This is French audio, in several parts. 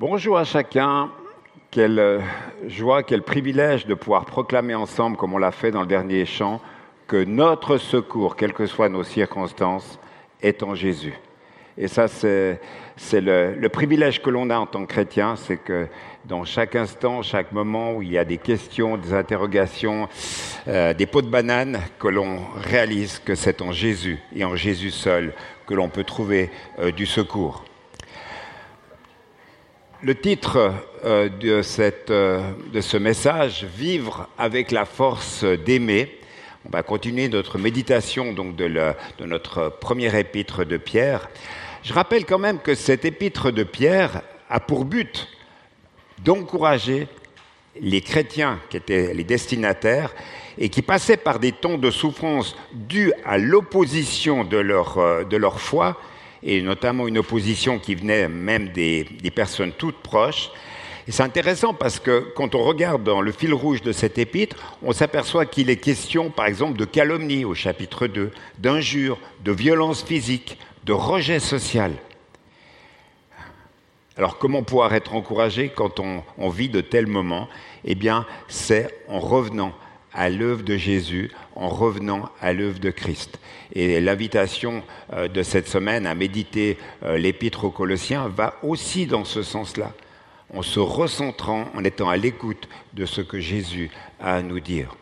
Bonjour à chacun. Quelle euh, joie, quel privilège de pouvoir proclamer ensemble, comme on l'a fait dans le dernier chant, que notre secours, quelles que soient nos circonstances, est en Jésus. Et ça, c'est le, privilège que l'on a en tant que chrétien, c'est que dans chaque instant, chaque moment où il y a des questions, des interrogations, euh, des pots de banane, que l'on réalise que c'est en Jésus et en Jésus seul que l'on peut trouver euh, du secours. Le titre euh, euh, de, ce message, Vivre avec la force d'aimer. On va continuer notre méditation donc de, notre premier épître de Pierre. Je rappelle quand même que cette épître de Pierre a pour but d'encourager les chrétiens qui étaient les destinataires et qui passaient par des temps de souffrance dus à l'opposition de leur, euh, de leur foi et notamment une opposition qui venait même des, personnes toutes proches. Et c'est intéressant parce que quand on regarde dans le fil rouge de cet épître, on s'aperçoit qu'il est question, par exemple, de calomnie au chapitre 2, d'injures, de violence physique, de rejet social. Alors comment pouvoir être encouragé quand on, on vit de tels moments? Eh bien, c'est en revenant à l'œuvre de Jésus en revenant à l'œuvre de Christ. Et l'invitation euh, de cette semaine à méditer euh, l'épître aux Colossiens va aussi dans ce sens-là, en se recentrant, en étant à l'écoute de ce que Jésus a à nous dire.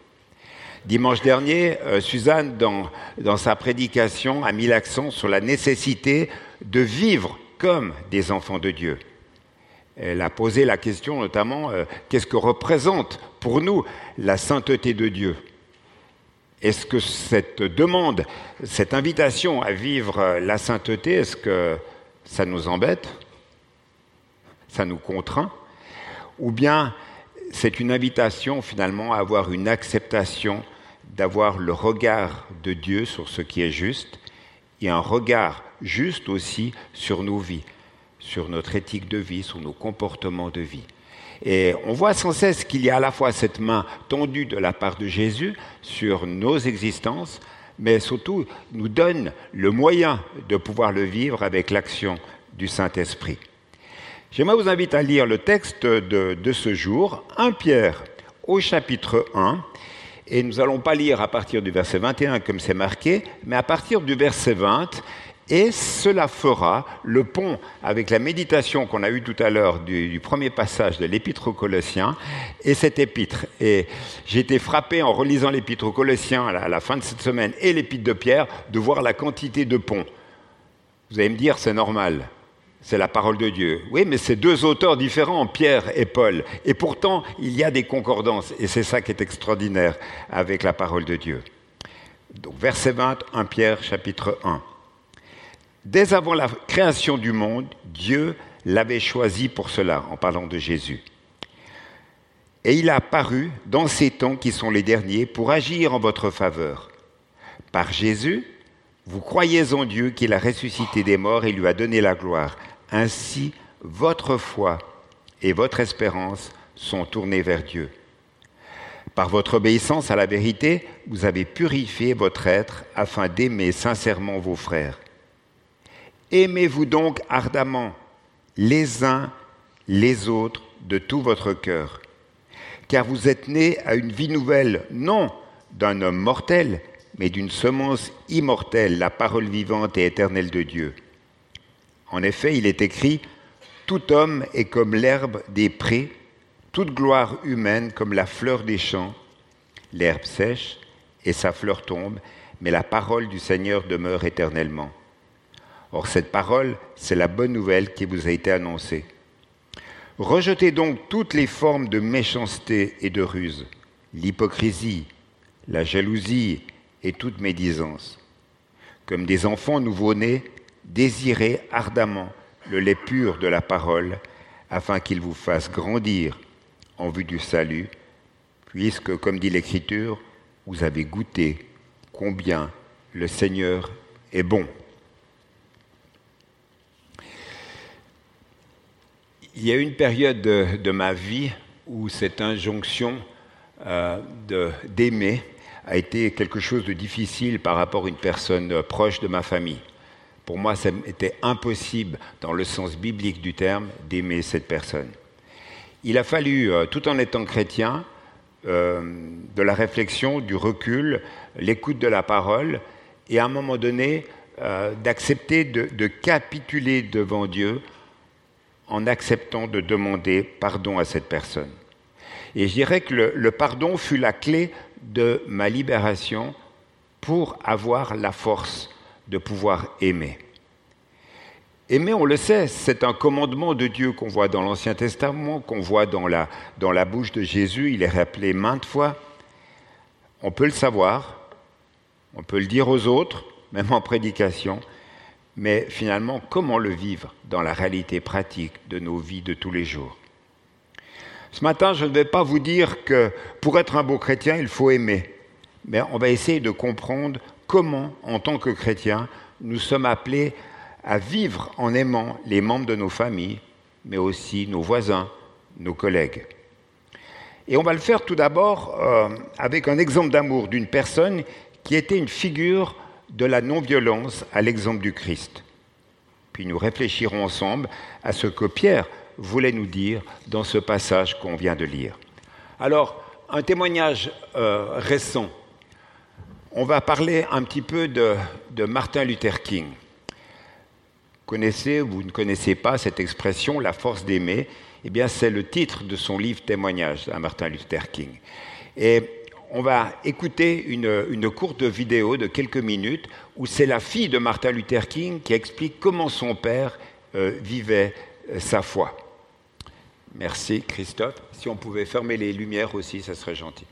Dimanche dernier, euh, Suzanne, dans, dans sa prédication, a mis l'accent sur la nécessité de vivre comme des enfants de Dieu. Elle a posé la question notamment, qu'est-ce que représente pour nous la sainteté de Dieu? Est-ce que cette demande, cette invitation à vivre la sainteté, est-ce que ça nous embête? Ça nous contraint? Ou bien c'est une invitation finalement à avoir une acceptation d'avoir le regard de Dieu sur ce qui est juste et un regard juste aussi sur nos vies, sur notre éthique de vie, sur nos comportements de vie. Et on voit sans cesse qu'il y a à la fois cette main tendue de la part de Jésus sur nos existences, mais surtout nous donne le moyen de pouvoir le vivre avec l'action du Saint-Esprit. J'aimerais vous inviter à lire le texte de, de ce jour, 1 Pierre au chapitre 1, et nous n'allons pas lire à partir du verset 21 comme c'est marqué, mais à partir du verset 20, et cela fera le pont avec la méditation qu'on a eue tout à l'heure du, premier passage de l'Épître aux Colossiens et cette épître. Et j'ai été frappé en relisant l'Épître aux Colossiens à la, fin de cette semaine et l'Épître de Pierre de voir la quantité de ponts. Vous allez me dire, c'est normal. C'est la parole de Dieu. Oui, mais c'est deux auteurs différents, Pierre et Paul. Et pourtant, il y a des concordances. Et c'est ça qui est extraordinaire avec la parole de Dieu. Donc, verset 20, 1 Pierre, chapitre 1. Dès avant la création du monde, Dieu l'avait choisi pour cela, en parlant de Jésus. Et il a apparu dans ces temps qui sont les derniers pour agir en votre faveur. Par Jésus, vous croyez en Dieu qu'il a ressuscité des morts et lui a donné la gloire. Ainsi, votre foi et votre espérance sont tournées vers Dieu. Par votre obéissance à la vérité, vous avez purifié votre être afin d'aimer sincèrement vos frères. Aimez-vous donc ardemment les uns les autres de tout votre cœur, car vous êtes nés à une vie nouvelle, non d'un homme mortel, mais d'une semence immortelle, la parole vivante et éternelle de Dieu. En effet, il est écrit, Tout homme est comme l'herbe des prés, toute gloire humaine comme la fleur des champs. L'herbe sèche et sa fleur tombe, mais la parole du Seigneur demeure éternellement. Or, cette parole, c'est la bonne nouvelle qui vous a été annoncée. Rejetez donc toutes les formes de méchanceté et de ruse, l'hypocrisie, la jalousie et toute médisance. Comme des enfants nouveau-nés, désirez ardemment le lait pur de la parole, afin qu'il vous fasse grandir en vue du salut, puisque, comme dit l'Écriture, vous avez goûté combien le Seigneur est bon. Il y a une période de, ma vie où cette injonction euh, d'aimer a été quelque chose de difficile par rapport à une personne proche de ma famille. Pour moi, c'était impossible, dans le sens biblique du terme, d'aimer cette personne. Il a fallu, euh, tout en étant chrétien, euh, de la réflexion, du recul, l'écoute de la parole, et à un moment donné, euh, d'accepter de, capituler devant Dieu en acceptant de demander pardon à cette personne. Et je dirais que le pardon fut la clé de ma libération pour avoir la force de pouvoir aimer. Aimer, on le sait, c'est un commandement de Dieu qu'on voit dans l'Ancien Testament, qu'on voit dans la, dans la bouche de Jésus, il est rappelé maintes fois. On peut le savoir, on peut le dire aux autres, même en prédication, mais finalement, comment le vivre dans la réalité pratique de nos vies de tous les jours? Ce matin, je ne vais pas vous dire que pour être un beau chrétien, il faut aimer, mais on va essayer de comprendre comment, en tant que chrétien, nous sommes appelés à vivre en aimant les membres de nos familles, mais aussi nos voisins, nos collègues. Et on va le faire tout d'abord euh, avec un exemple d'amour d'une personne qui était une figure de la non-violence à l'exemple du Christ. Puis nous réfléchirons ensemble à ce que Pierre voulait nous dire dans ce passage qu'on vient de lire. Alors, un témoignage euh, récent. On va parler un petit peu de Martin Luther King connaissez ou vous ne connaissez pas cette expression, la force d'aimer, eh bien c'est le titre de son livre témoignage à Martin Luther King. Et on va écouter une, courte vidéo de quelques minutes où c'est la fille de Martin Luther King qui explique comment son père euh, vivait euh, sa foi. Merci Christophe. Si on pouvait fermer les lumières aussi, ça serait gentil.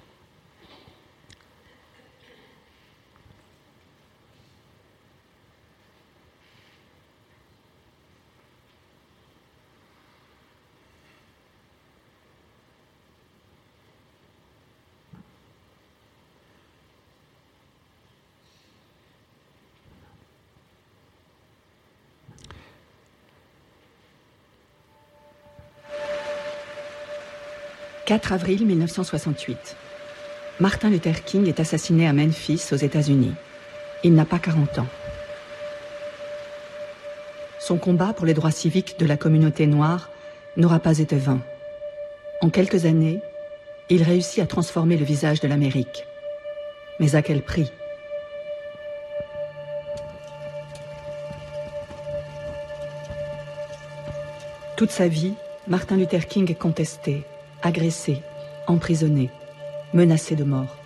4 avril 1968. Martin Luther King est assassiné à Memphis, aux États-Unis. Il n'a pas 40 ans. Son combat pour les droits civiques de la communauté noire n'aura pas été vain. En quelques années, il réussit à transformer le visage de l'Amérique. Mais à quel prix? Toute sa vie, Martin Luther King est contesté, agressé, emprisonné, menacé de mort.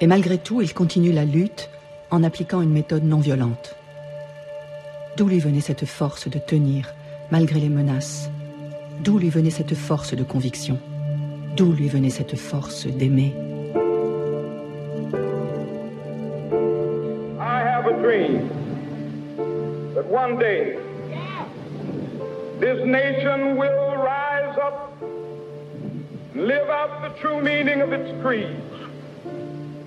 Et malgré tout, il continue la lutte en appliquant une méthode non violente. D'où lui venait cette force de tenir malgré les menaces? D'où lui venait cette force de conviction? D'où lui venait cette force d'aimer? I have a dream that one day this nation will rise up live out the true meaning of its creed.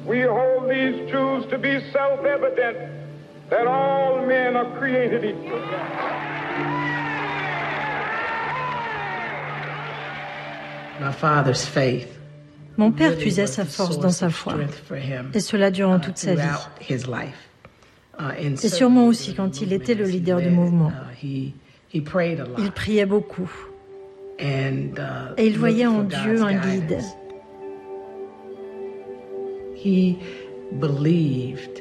We hold these truths to be self-evident that all men are created equal. My father's faith Mon père puisait sa force dans sa foi, et cela durant toute sa vie. Uh, et sûrement aussi quand il était le leader du mouvement. Uh, il priait beaucoup. Uh, Et il voyait en Dieu un guide.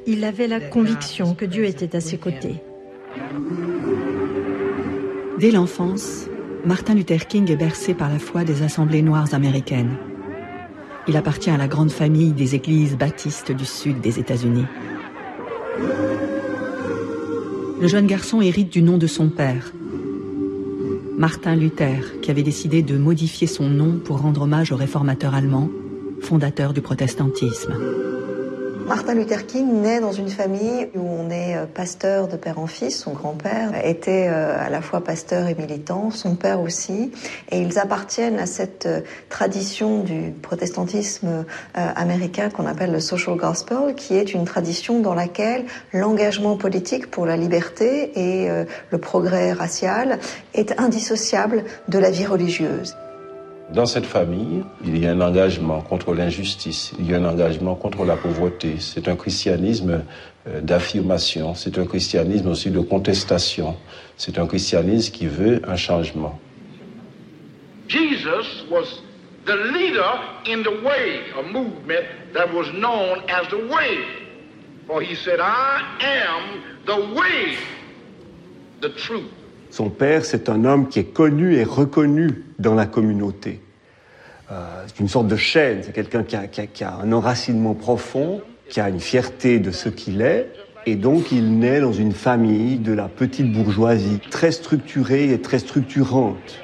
Il avait la conviction que Dieu était à ses côtés. Dès l'enfance, Martin Luther King est bercé par la foi des assemblées noires américaines. Il appartient à la grande famille des églises baptistes du sud des États-Unis. Le jeune garçon hérite du nom de son père, Martin Luther, qui avait décidé de modifier son nom pour rendre hommage au réformateur allemand, fondateur du protestantisme. Martin Luther King naît dans une famille où on est euh, pasteur de père en fils. Son grand-père était euh, à la fois pasteur et militant, son père aussi. Et ils appartiennent à cette euh, tradition du protestantisme américain qu'on appelle le social gospel, qui est une tradition dans laquelle l'engagement politique pour la liberté et le progrès racial est indissociable de la vie religieuse. Dans cette famille, il y a un engagement contre l'injustice, il y a un engagement contre la pauvreté. C'est un christianisme euh, d'affirmation, c'est un christianisme aussi de contestation, c'est un christianisme qui veut un changement. Jesus was the leader in the way, a movement that was known as the way. For he said, I am the way, the truth. Son père, c'est un homme qui est connu et reconnu dans la communauté. Euh, c'est une sorte de chaîne, c'est quelqu'un qui a, qui, a, qui a, un enracinement profond, qui a une fierté de ce qu'il est, et donc il naît dans une famille de la petite bourgeoisie, très structurée et très structurante.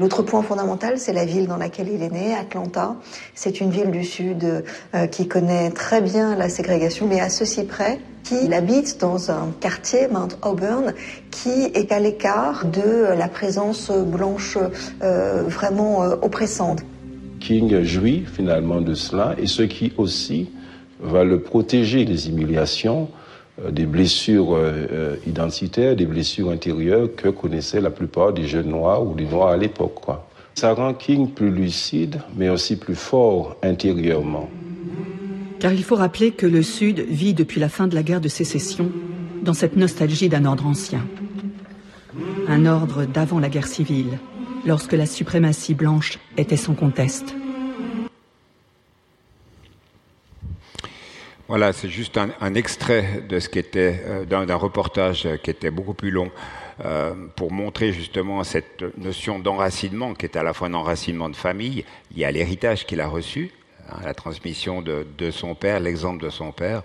L'autre point fondamental, c'est la ville dans laquelle il est né, Atlanta. C'est une ville du Sud euh, qui connaît très bien la ségrégation, mais à ceci près qu'il habite dans un quartier, Mount Auburn, qui est à l'écart de la présence blanche euh, vraiment euh, oppressante. King jouit finalement de cela, et ce qui aussi va le protéger des humiliations des blessures euh, euh, identitaires, des blessures intérieures que connaissaient la plupart des jeunes noirs ou des noirs à l'époque. Ça rend King plus lucide, mais aussi plus fort intérieurement. Car il faut rappeler que le Sud vit depuis la fin de la guerre de sécession dans cette nostalgie d'un ordre ancien. Un ordre d'avant la guerre civile, lorsque la suprématie blanche était sans conteste. Voilà, c'est juste un, extrait de ce qui était euh, d'un reportage qui était beaucoup plus long euh, pour montrer justement cette notion d'enracinement qui est à la fois un enracinement de famille, il y a l'héritage qu'il a reçu, hein, la transmission de, son père, l'exemple de son père,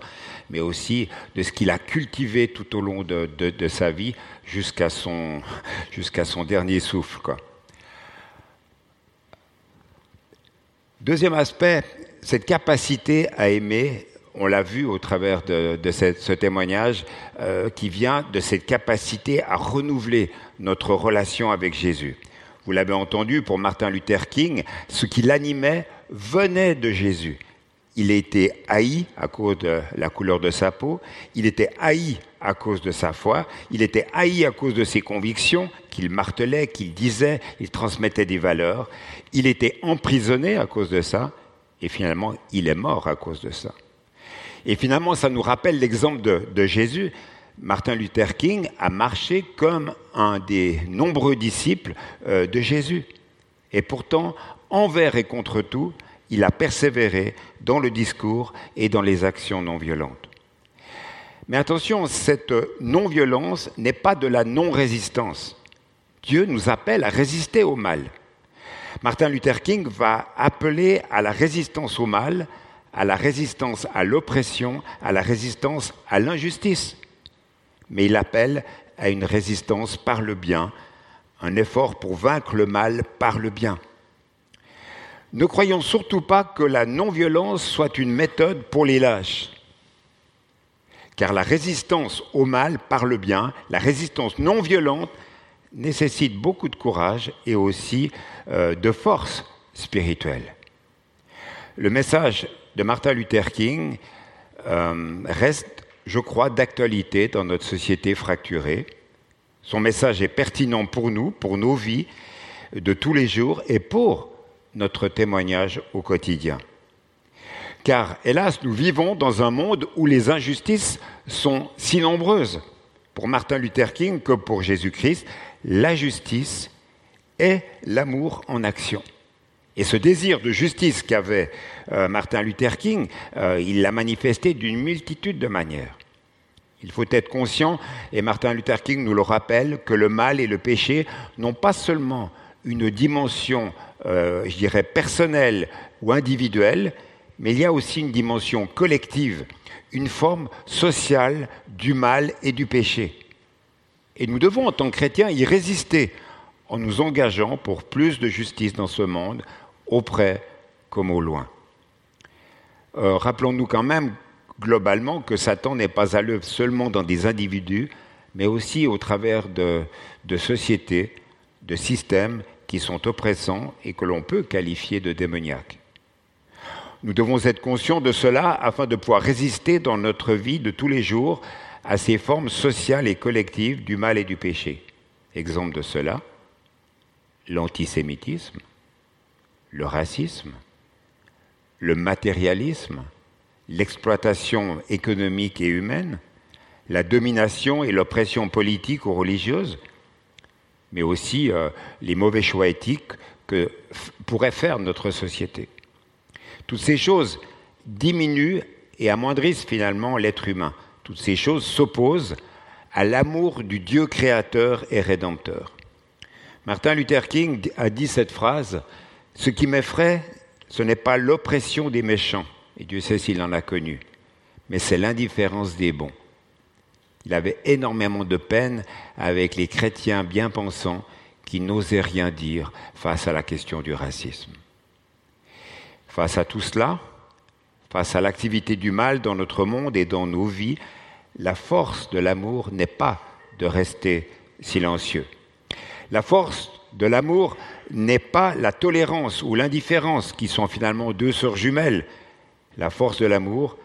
mais aussi de ce qu'il a cultivé tout au long de, sa vie jusqu'à son dernier souffle. Deuxième aspect, cette capacité à aimer on l'a vu au travers de, ce témoignage, euh, qui vient de cette capacité à renouveler notre relation avec Jésus. Vous l'avez entendu, pour Martin Luther King, ce qui l'animait venait de Jésus. Il était haï à cause de la couleur de sa peau, il était haï à cause de sa foi, il était haï à cause de ses convictions qu'il martelait, qu'il disait, il transmettait des valeurs, il était emprisonné à cause de ça, et finalement il est mort à cause de ça. Et finalement, ça nous rappelle l'exemple de, Jésus. Martin Luther King a marché comme un des nombreux disciples euh, de Jésus. Et pourtant, envers et contre tout, il a persévéré dans le discours et dans les actions non violentes. Mais attention, cette non-violence n'est pas de la non-résistance. Dieu nous appelle à résister au mal. Martin Luther King va appeler à la résistance au mal à la résistance à l'oppression, à la résistance à l'injustice. Mais il appelle à une résistance par le bien, un effort pour vaincre le mal par le bien. Ne croyons surtout pas que la non-violence soit une méthode pour les lâches. Car la résistance au mal par le bien, la résistance non violente, nécessite beaucoup de courage et aussi euh, de force spirituelle. Le message de Martin Luther King euh, reste, je crois, d'actualité dans notre société fracturée. Son message est pertinent pour nous, pour nos vies de tous les jours et pour notre témoignage au quotidien. Car, hélas, nous vivons dans un monde où les injustices sont si nombreuses. Pour Martin Luther King comme pour Jésus-Christ, la justice est l'amour en action. Et ce désir de justice qu'avait euh, Martin Luther King, euh, il l'a manifesté d'une multitude de manières. Il faut être conscient, et Martin Luther King nous le rappelle, que le mal et le péché n'ont pas seulement une dimension, euh, je dirais, personnelle ou individuelle, mais il y a aussi une dimension collective, une forme sociale du mal et du péché. Et nous devons, en tant que chrétiens, y résister en nous engageant pour plus de justice dans ce monde, auprès comme au loin. Euh, rappelons-nous quand même globalement que Satan n'est pas à l'œuvre seulement dans des individus, mais aussi au travers de, de sociétés, de systèmes qui sont oppressants et que l'on peut qualifier de démoniaques. Nous devons être conscients de cela afin de pouvoir résister dans notre vie de tous les jours à ces formes sociales et collectives du mal et du péché. Exemple de cela, l'antisémitisme, le racisme, le matérialisme, l'exploitation économique et humaine, la domination et l'oppression politique ou religieuse, mais aussi euh, les mauvais choix éthiques que pourrait faire notre société. Toutes ces choses diminuent et amoindrissent finalement l'être humain. Toutes ces choses s'opposent à l'amour du Dieu créateur et rédempteur. Martin Luther King a dit cette phrase, Ce qui m'effraie, ce n'est pas l'oppression des méchants, et Dieu sait s'il en a connu, mais c'est l'indifférence des bons. Il avait énormément de peine avec les chrétiens bien pensants qui n'osaient rien dire face à la question du racisme. Face à tout cela, face à l'activité du mal dans notre monde et dans nos vies, la force de l'amour n'est pas de rester silencieux. La force de l'amour n'est pas la tolérance ou l'indifférence qui sont finalement deux sœurs jumelles. La force de l'amour,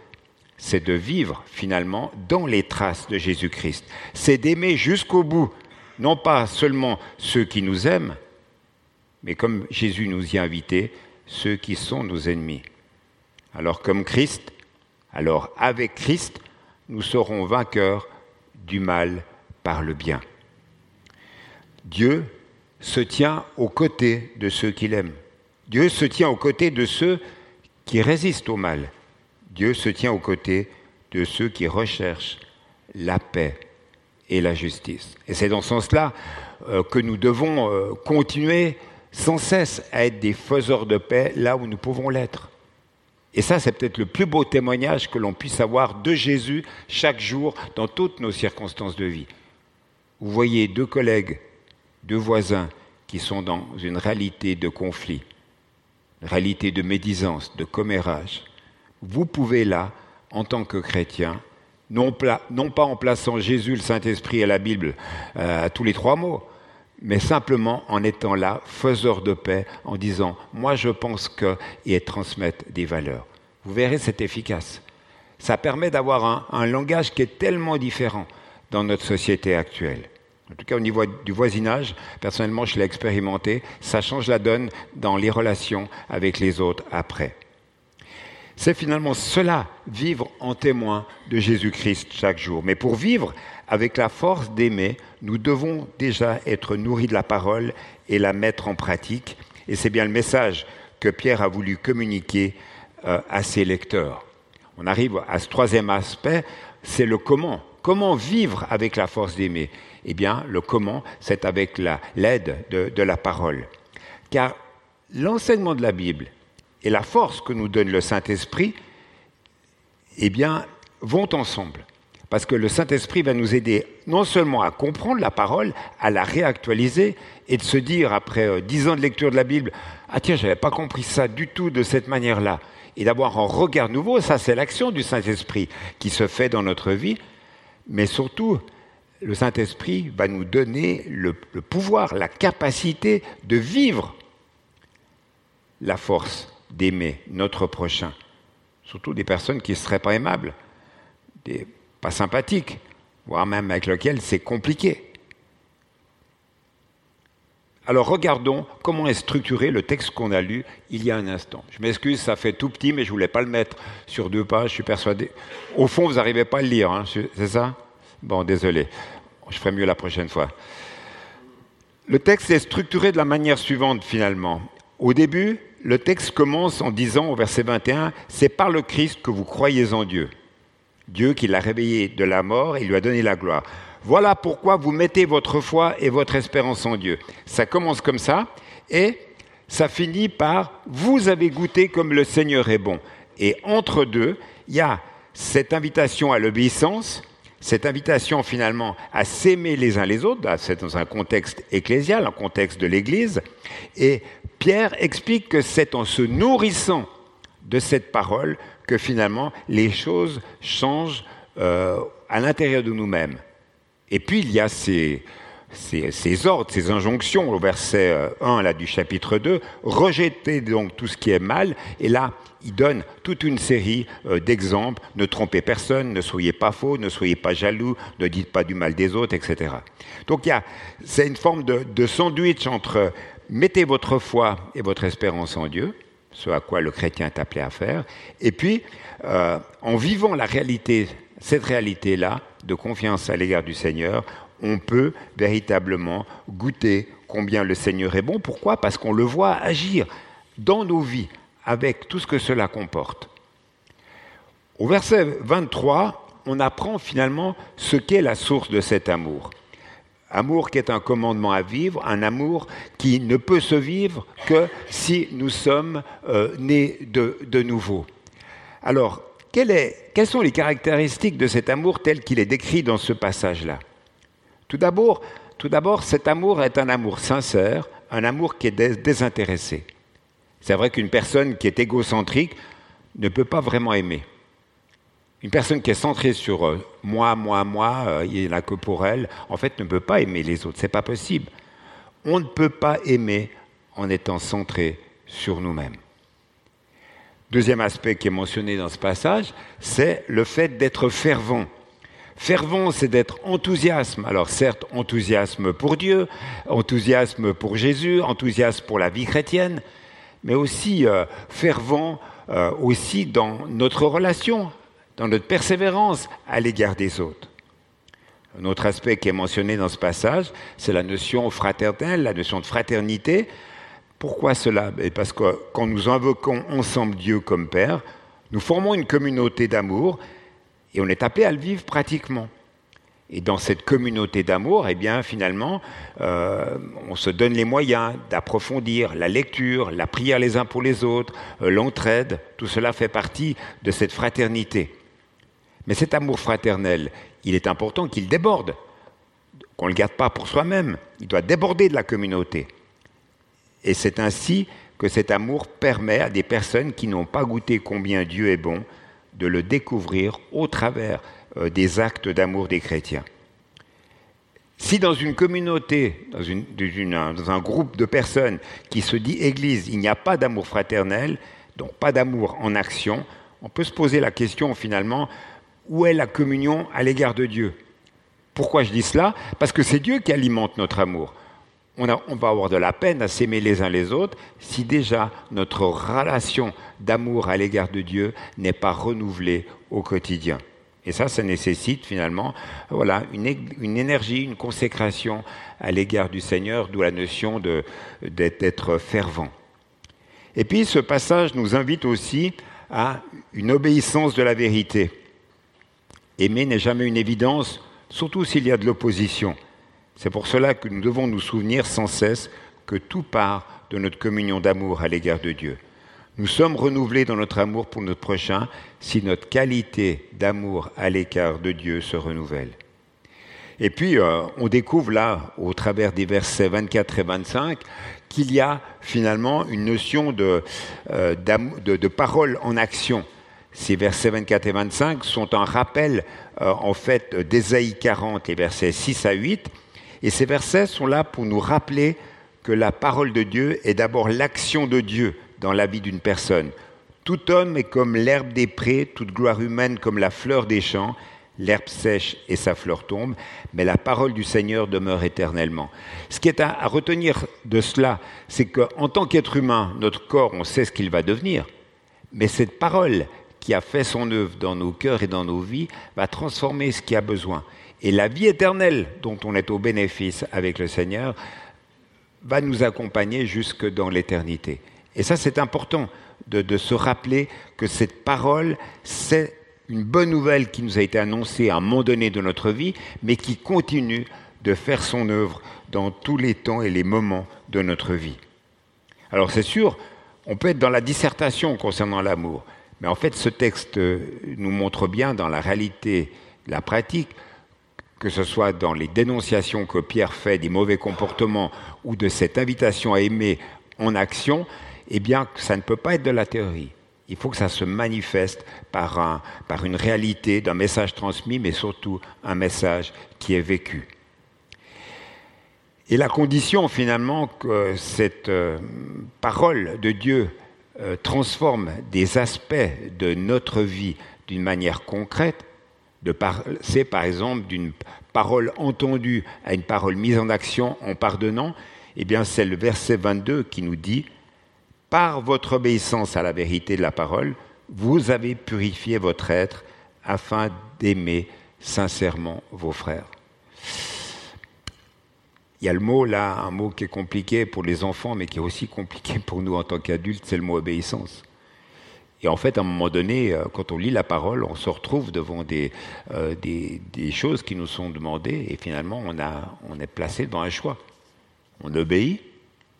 c'est de vivre finalement dans les traces de Jésus-Christ. C'est d'aimer jusqu'au bout, non pas seulement ceux qui nous aiment, mais comme Jésus nous y a invités, ceux qui sont nos ennemis. Alors comme Christ, alors avec Christ, nous serons vainqueurs du mal par le bien. Dieu se tient aux côtés de ceux qu'il aime. Dieu se tient aux côtés de ceux qui résistent au mal. Dieu se tient aux côtés de ceux qui recherchent la paix et la justice. Et c'est dans ce sens-là euh, que nous devons euh, continuer sans cesse à être des faiseurs de paix là où nous pouvons l'être. Et ça, c'est peut-être le plus beau témoignage que l'on puisse avoir de Jésus chaque jour dans toutes nos circonstances de vie. Vous voyez deux collègues, deux voisins qui sont dans une réalité de conflit, une réalité de médisance, de commérage vous pouvez là, en tant que chrétien, non, pas en plaçant Jésus, le Saint-Esprit et la Bible euh, à tous les trois mots, mais simplement en étant là, faiseur de paix, en disant Moi je pense que, et transmettre des valeurs. Vous verrez, c'est efficace. Ça permet d'avoir un, un, langage qui est tellement différent dans notre société actuelle. En tout cas, au niveau du voisinage, personnellement, je l'ai expérimenté, ça change la donne dans les relations avec les autres après. C'est finalement cela, vivre en témoin de Jésus-Christ chaque jour. Mais pour vivre avec la force d'aimer, nous devons déjà être nourris de la parole et la mettre en pratique. Et c'est bien le message que Pierre a voulu communiquer euh, à ses lecteurs. On arrive à ce troisième aspect, c'est le comment. Comment vivre avec la force d'aimer? Eh bien, le comment, c'est avec l'aide de, la parole. Car l'enseignement de la Bible et la force que nous donne le Saint-Esprit, eh bien, vont ensemble. Parce que le Saint-Esprit va nous aider non seulement à comprendre la parole, à la réactualiser et de se dire, après euh, dix ans de lecture de la Bible, ah tiens, je n'avais pas compris ça du tout de cette manière-là. Et d'avoir un regard nouveau, ça c'est l'action du Saint-Esprit qui se fait dans notre vie. Mais surtout, le Saint-Esprit va nous donner le, pouvoir, la capacité de vivre la force d'aimer notre prochain. Surtout des personnes qui ne seraient pas aimables, pas sympathiques, voire même avec lesquelles c'est compliqué. Alors regardons comment est structuré le texte qu'on a lu il y a un instant. Je m'excuse, ça fait tout petit, mais je ne voulais pas le mettre sur deux pages, je suis persuadé. Au fond, vous n'arrivez pas à le lire, hein, c'est ça? Bon, désolé, je ferai mieux la prochaine fois. Le texte est structuré de la manière suivante finalement. Au début, le texte commence en disant au verset 21, C'est par le Christ que vous croyez en Dieu. Dieu qui l'a réveillé de la mort et lui a donné la gloire. Voilà pourquoi vous mettez votre foi et votre espérance en Dieu. Ça commence comme ça et ça finit par Vous avez goûté comme le Seigneur est bon. Et entre deux, il y a cette invitation à l'obéissance, cette invitation finalement à s'aimer les uns les autres, c'est dans un contexte ecclésial, un contexte de l'Église, et Pierre explique que c'est en se nourrissant de cette parole que finalement les choses changent euh, à l'intérieur de nous-mêmes. Et puis il y a ces, ces, ordres, ces injonctions au verset 1 euh, là, du chapitre 2, rejetez donc tout ce qui est mal, et là il donne toute une série euh, d'exemples, ne trompez personne, ne soyez pas faux, ne soyez pas jaloux, ne dites pas du mal des autres, etc. Donc c'est une forme de, sandwich entre mettez votre foi et votre espérance en Dieu, ce à quoi le chrétien est appelé à faire, et puis euh, en vivant la réalité, cette réalité-là de confiance à l'égard du Seigneur, on peut véritablement goûter combien le Seigneur est bon. Pourquoi? Parce qu'on le voit agir dans nos vies avec tout ce que cela comporte. Au verset 23, on apprend finalement ce qu'est la source de cet amour. Amour qui est un commandement à vivre, un amour qui ne peut se vivre que si nous sommes euh, nés de, nouveau. Alors, quelles sont les caractéristiques de cet amour tel qu'il est décrit dans ce passage-là? Tout d'abord, tout d'abord, cet amour est un amour sincère, un amour qui est désintéressé. C'est vrai qu'une personne qui est égocentrique ne peut pas vraiment aimer. Une personne qui est centrée sur euh, moi, moi, moi, euh, il n'y a que pour elle, en fait, ne peut pas aimer les autres. Ce n'est pas possible. On ne peut pas aimer en étant centré sur nous-mêmes. Deuxième aspect qui est mentionné dans ce passage, c'est le fait d'être fervent. Fervent, c'est d'être enthousiasme. Alors certes, enthousiasme pour Dieu, enthousiasme pour Jésus, enthousiasme pour la vie chrétienne, mais aussi euh, fervent aussi dans notre relation dans notre persévérance à l'égard des autres. Un autre aspect qui est mentionné dans ce passage, c'est la notion fraternelle, la notion de fraternité. Pourquoi cela? Ben, Parce que quand nous invoquons ensemble Dieu comme Père, nous formons une communauté d'amour et on est appelé à le vivre pratiquement. Et dans cette communauté d'amour, eh bien, finalement, euh, on se donne les moyens d'approfondir la lecture, la prière les uns pour les autres, euh, l'entraide. Tout cela fait partie de cette fraternité. Mais cet amour fraternel, il est important qu'il déborde, qu'on ne le garde pas pour soi-même, il doit déborder de la communauté. Et c'est ainsi que cet amour permet à des personnes qui n'ont pas goûté combien Dieu est bon de le découvrir au travers euh, des actes d'amour des chrétiens. Si dans une communauté, dans, dans, un groupe de personnes qui se dit Église, il n'y a pas d'amour fraternel, donc pas d'amour en action, on peut se poser la question finalement, où est la communion à l'égard de Dieu? Pourquoi je dis cela? Parce que c'est Dieu qui alimente notre amour. On, va avoir de la peine à s'aimer les uns les autres si déjà notre relation d'amour à l'égard de Dieu n'est pas renouvelée au quotidien. Et ça, ça nécessite finalement une, une énergie, une consécration à l'égard du Seigneur, d'où la notion d'être fervent. Et puis ce passage nous invite aussi à une obéissance de la vérité. Aimer n'est jamais une évidence, surtout s'il y a de l'opposition. C'est pour cela que nous devons nous souvenir sans cesse que tout part de notre communion d'amour à l'égard de Dieu. Nous sommes renouvelés dans notre amour pour notre prochain si notre qualité d'amour à l'égard de Dieu se renouvelle. Et puis, euh, on découvre là, au travers des versets 24 et 25, qu'il y a finalement une notion de, euh, parole en action. Ces versets 24 et 25 sont un rappel euh, en fait d'Ésaïe 40, les versets 6 à 8. Et ces versets sont là pour nous rappeler que la parole de Dieu est d'abord l'action de Dieu dans la vie d'une personne. Tout homme est comme l'herbe des prés, toute gloire humaine comme la fleur des champs. L'herbe sèche et sa fleur tombe, mais la parole du Seigneur demeure éternellement. Ce qui est à, retenir de cela, c'est qu'en tant qu'être humain, notre corps, on sait ce qu'il va devenir. Mais cette parole, qui a fait son œuvre dans nos cœurs et dans nos vies, va transformer ce qui a besoin. Et la vie éternelle dont on est au bénéfice avec le Seigneur va nous accompagner jusque dans l'éternité. Et ça, c'est important de, se rappeler que cette parole, c'est une bonne nouvelle qui nous a été annoncée à un moment donné de notre vie, mais qui continue de faire son œuvre dans tous les temps et les moments de notre vie. Alors c'est sûr, on peut être dans la dissertation concernant l'amour, mais en fait, ce texte nous montre bien dans la réalité, la pratique, que ce soit dans les dénonciations que Pierre fait des mauvais comportements ou de cette invitation à aimer en action, eh bien, ça ne peut pas être de la théorie. Il faut que ça se manifeste par, un, par une réalité d'un message transmis, mais surtout un message qui est vécu. Et la condition finalement que cette euh, parole de Dieu euh, transforme des aspects de notre vie d'une manière concrète, de c'est par exemple d'une parole entendue à une parole mise en action en pardonnant, Eh bien, c'est le verset 22 qui nous dit Par votre obéissance à la vérité de la parole, vous avez purifié votre être afin d'aimer sincèrement vos frères. Il y a le mot là, un mot qui est compliqué pour les enfants, mais qui est aussi compliqué pour nous en tant qu'adultes, c'est le mot obéissance. Et en fait, à un moment donné, euh, quand on lit la parole, on se retrouve devant des, euh, des, des, choses qui nous sont demandées, et finalement, on, a, on est placé dans un choix. On obéit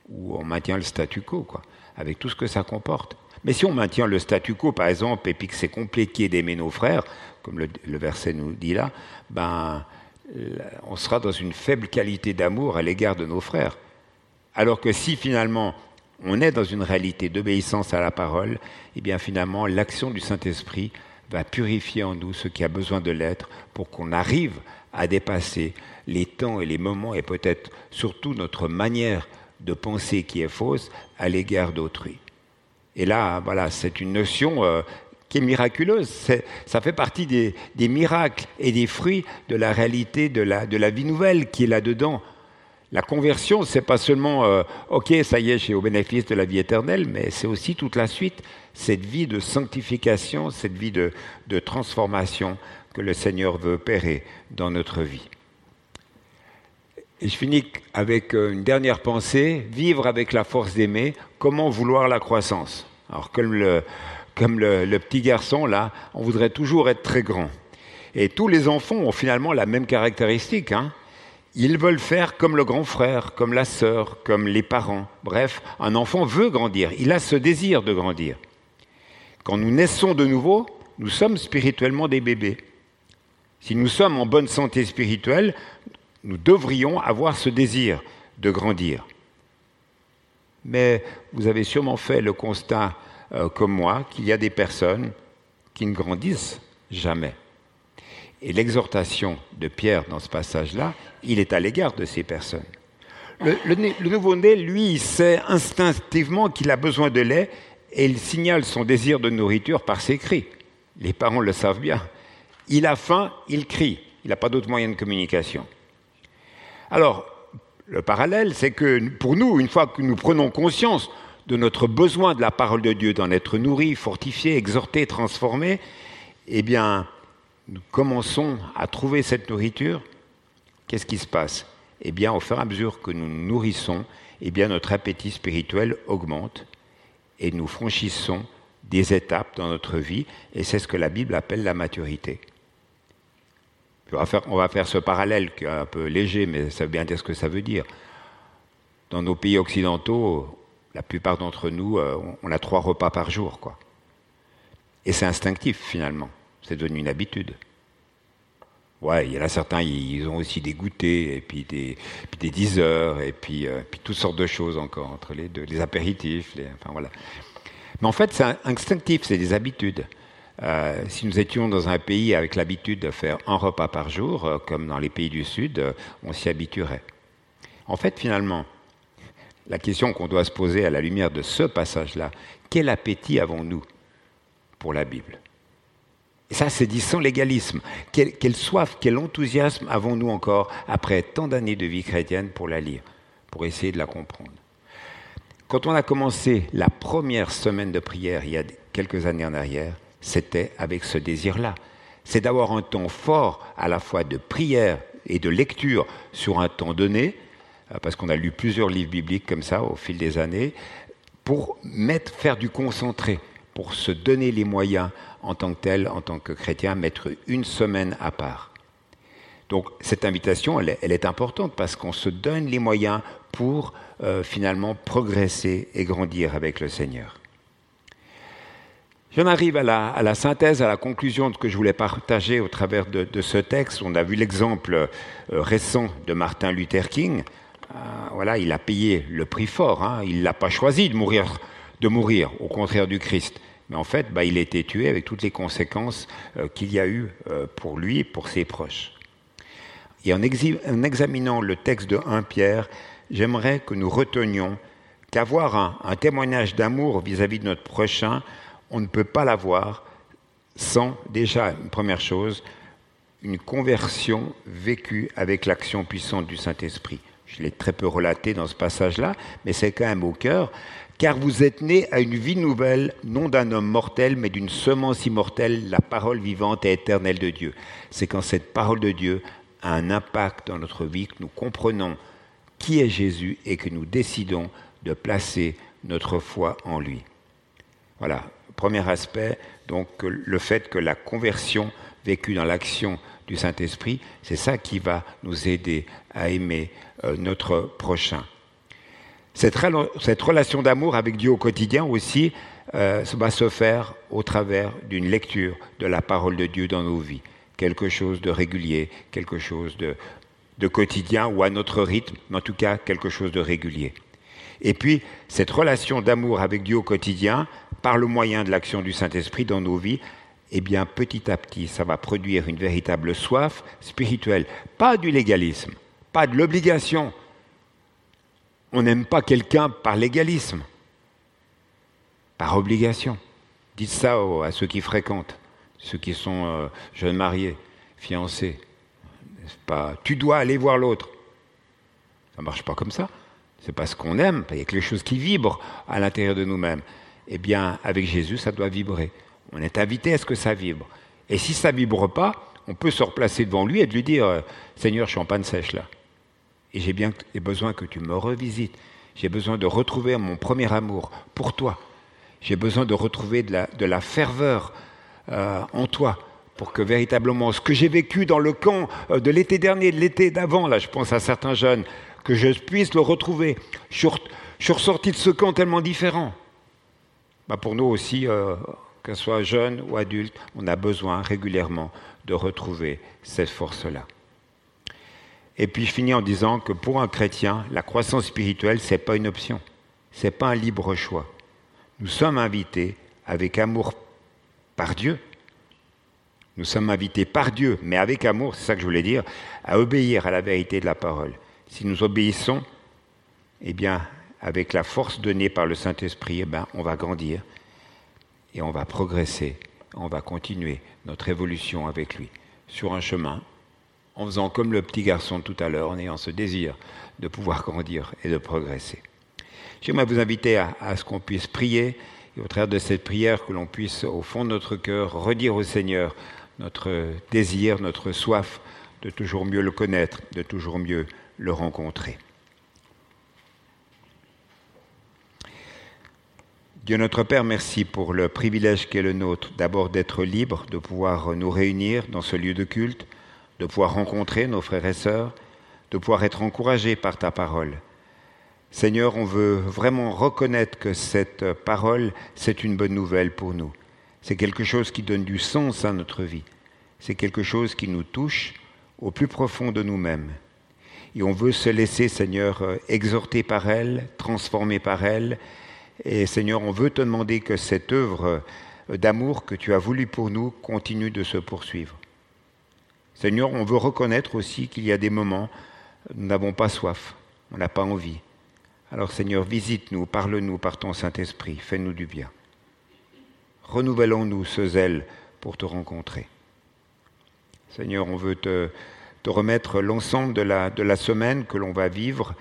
ou on maintient le statu quo, quoi, avec tout ce que ça comporte. Mais si on maintient le statu quo, par exemple, et puis que c'est compliqué d'aimer nos frères, comme le, le, verset nous dit là, ben, on sera dans une faible qualité d'amour à l'égard de nos frères. Alors que si finalement on est dans une réalité d'obéissance à la parole, eh bien finalement l'action du Saint-Esprit va purifier en nous ce qui a besoin de l'être pour qu'on arrive à dépasser les temps et les moments et peut-être surtout notre manière de penser qui est fausse à l'égard d'autrui. Et là, voilà, c'est une notion euh, qui est miraculeuse. ça fait partie des, miracles et des fruits de la réalité de la vie nouvelle qui est là-dedans. La conversion, c'est pas seulement euh, OK, ça y est, j'ai au bénéfice de la vie éternelle, mais c'est aussi toute la suite, cette vie de sanctification, cette vie de, transformation que le Seigneur veut opérer dans notre vie. Et je finis avec euh, une dernière pensée, vivre avec la force d'aimer, comment vouloir la croissance? Alors comme le, comme le, le, petit garçon, là, on voudrait toujours être très grand. Et tous les enfants ont finalement la même caractéristique. Hein ils veulent faire comme le grand frère, comme la sœur, comme les parents. Bref, un enfant veut grandir, il a ce désir de grandir. Quand nous naissons de nouveau, nous sommes spirituellement des bébés. Si nous sommes en bonne santé spirituelle, nous devrions avoir ce désir de grandir. Mais vous avez sûrement fait le constat, euh, comme moi, qu'il y a des personnes qui ne grandissent jamais. Et l'exhortation de Pierre dans ce passage-là, il est à l'égard de ces personnes. Le, nouveau-né, lui, il sait instinctivement qu'il a besoin de lait et il signale son désir de nourriture par ses cris. Les parents le savent bien. Il a faim, il crie. Il n'a pas d'autre moyen de communication. Alors, le parallèle, c'est que pour nous, une fois que nous prenons conscience de notre besoin de la parole de Dieu, d'en être nourri, fortifié, exhorté, transformé, eh bien, nous commençons à trouver cette nourriture, qu'est-ce qui se passe? Eh bien, au fur et à mesure que nous nous nourrissons, eh bien, notre appétit spirituel augmente et nous franchissons des étapes dans notre vie, et c'est ce que la Bible appelle la maturité. On va, faire, on va faire ce parallèle qui est un peu léger, mais ça veut bien dire ce que ça veut dire. Dans nos pays occidentaux, la plupart d'entre nous, euh, on a trois repas par jour, quoi. Et c'est instinctif finalement. C'est devenu une habitude. Ouais, il y en a certains, ils ont aussi des goûters, et puis des, puis des 10 heures, et puis, euh, puis toutes sortes de choses encore entre les deux, les apéritifs, les, enfin voilà. Mais en fait, c'est instinctif, c'est des habitudes. Euh, si nous étions dans un pays avec l'habitude de faire un repas par jour, euh, comme dans les pays du Sud, on s'y habituerait. En fait, finalement, la question qu'on doit se poser à la lumière de ce passage-là, quel appétit avons-nous pour la Bible? Et ça, c'est dit sans légalisme. Quelle, quelle soif, quel enthousiasme avons-nous encore après tant d'années de vie chrétienne pour la lire, pour essayer de la comprendre Quand on a commencé la première semaine de prière il y a quelques années en arrière, c'était avec ce désir-là. C'est d'avoir un temps fort à la fois de prière et de lecture sur un temps donné, parce qu'on a lu plusieurs livres bibliques comme ça au fil des années, pour mettre, faire du concentré, pour se donner les moyens en tant que tel, en tant que chrétien, mettre une semaine à part. Donc cette invitation, elle est, importante parce qu'on se donne les moyens pour euh, finalement progresser et grandir avec le Seigneur. J'en arrive à la, synthèse, à la conclusion de ce que je voulais partager au travers de, de ce texte. On a vu l'exemple euh, récent de Martin Luther King. Euh, voilà, il a payé le prix fort. Hein. Il n'a pas choisi de mourir, de mourir, au contraire du Christ. Mais en fait, bah, il a été tué avec toutes les conséquences euh, qu'il y a eu euh, pour lui et pour ses proches. Et en, examinant le texte de 1 Pierre, j'aimerais que nous retenions qu'avoir un, un témoignage d'amour vis-à-vis de notre prochain, on ne peut pas l'avoir sans déjà, une première chose, une conversion vécue avec l'action puissante du Saint-Esprit. Je l'ai très peu relaté dans ce passage-là, mais c'est quand même au cœur. Car vous êtes nés à une vie nouvelle, non d'un homme mortel, mais d'une semence immortelle, la parole vivante et éternelle de Dieu. C'est quand cette parole de Dieu a un impact dans notre vie que nous comprenons qui est Jésus et que nous décidons de placer notre foi en lui. Voilà, premier aspect, donc le fait que la conversion vécue dans l'action du Saint-Esprit, c'est ça qui va nous aider à aimer euh, notre prochain. Cette, relation d'amour avec Dieu au quotidien aussi euh, va se faire au travers d'une lecture de la parole de Dieu dans nos vies. Quelque chose de régulier, quelque chose de, de quotidien ou à notre rythme, mais en tout cas quelque chose de régulier. Et puis, cette relation d'amour avec Dieu au quotidien, par le moyen de l'action du Saint-Esprit dans nos vies, eh bien, petit à petit, ça va produire une véritable soif spirituelle. Pas du légalisme, pas de l'obligation. On n'aime pas quelqu'un par légalisme, par obligation. Dites ça à ceux qui fréquentent, ceux qui sont euh, jeunes mariés, fiancés. Pas, tu dois aller voir l'autre. Ça ne marche pas comme ça. C'est pas ce qu'on aime. Il y a que les choses qui vibrent à l'intérieur de nous-mêmes. Eh bien, avec Jésus, ça doit vibrer. On est invité à ce que ça vibre. Et si ça vibre pas, on peut se replacer devant lui et de lui dire euh, Seigneur, je suis en panne sèche là. Et j'ai bien besoin que tu me revisites. J'ai besoin de retrouver mon premier amour pour toi. J'ai besoin de retrouver de la, ferveur euh, en toi pour que véritablement ce que j'ai vécu dans le camp euh, de l'été dernier, de l'été d'avant, là je pense à certains jeunes, que je puisse le retrouver. Je suis ressorti de ce camp tellement différent. Bah pour nous aussi, euh, ce soit jeune ou adulte, on a besoin régulièrement de retrouver cette force-là. Et puis je finis en disant que pour un chrétien, la croissance spirituelle, ce n'est pas une option, ce n'est pas un libre choix. Nous sommes invités avec amour par Dieu. Nous sommes invités par Dieu, mais avec amour, c'est ça que je voulais dire, à obéir à la vérité de la parole. Si nous obéissons, eh bien, avec la force donnée par le Saint-Esprit, eh bien, on va grandir et on va progresser, on va continuer notre évolution avec lui sur un chemin, en faisant comme le petit garçon tout à l'heure, en ayant ce désir de pouvoir grandir et de progresser. J'aimerais vous inviter à, ce qu'on puisse prier et au travers de cette prière que l'on puisse au fond de notre cœur redire au Seigneur notre désir, notre soif de toujours mieux le connaître, de toujours mieux le rencontrer. Dieu notre Père, merci pour le privilège qu'est le nôtre, d'abord d'être libre, de pouvoir nous réunir dans ce lieu de culte, de pouvoir rencontrer nos frères et sœurs, de pouvoir être encouragés par ta parole. Seigneur, on veut vraiment reconnaître que cette parole, c'est une bonne nouvelle pour nous. C'est quelque chose qui donne du sens à notre vie. C'est quelque chose qui nous touche au plus profond de nous-mêmes. Et on veut se laisser, Seigneur, exhorter par elle, transformer par elle. Et Seigneur, on veut te demander que cette œuvre d'amour que tu as voulu pour nous continue de se poursuivre. Seigneur, on veut reconnaître aussi qu'il y a des moments où nous n'avons pas soif, on n'a pas envie. Alors Seigneur, visite-nous, parle-nous par ton Saint-Esprit, fais-nous du bien. Renouvellons-nous ce zèle pour te rencontrer. Seigneur, on veut te, de remettre l'ensemble de la, de semaine que l'on va vivre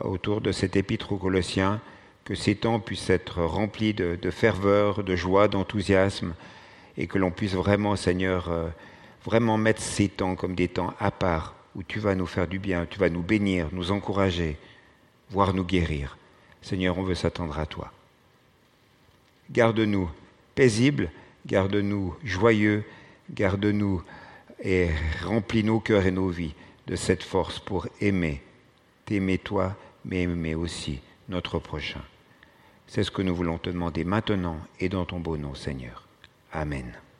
autour de cet épître aux Colossiens, que ces temps puissent être remplis de, ferveur, de joie, d'enthousiasme, et que l'on puisse vraiment, Seigneur, euh, vraiment mettre ces temps comme des temps à part, où tu vas nous faire du bien, tu vas nous bénir, nous encourager, voire nous guérir. Seigneur, on veut s'attendre à toi. Garde-nous paisibles, garde-nous joyeux, garde-nous et remplis nos cœurs et nos vies de cette force pour aimer, t'aimer toi, mais aimer aussi notre prochain. C'est ce que nous voulons te demander maintenant et dans ton beau nom, Seigneur. Amen.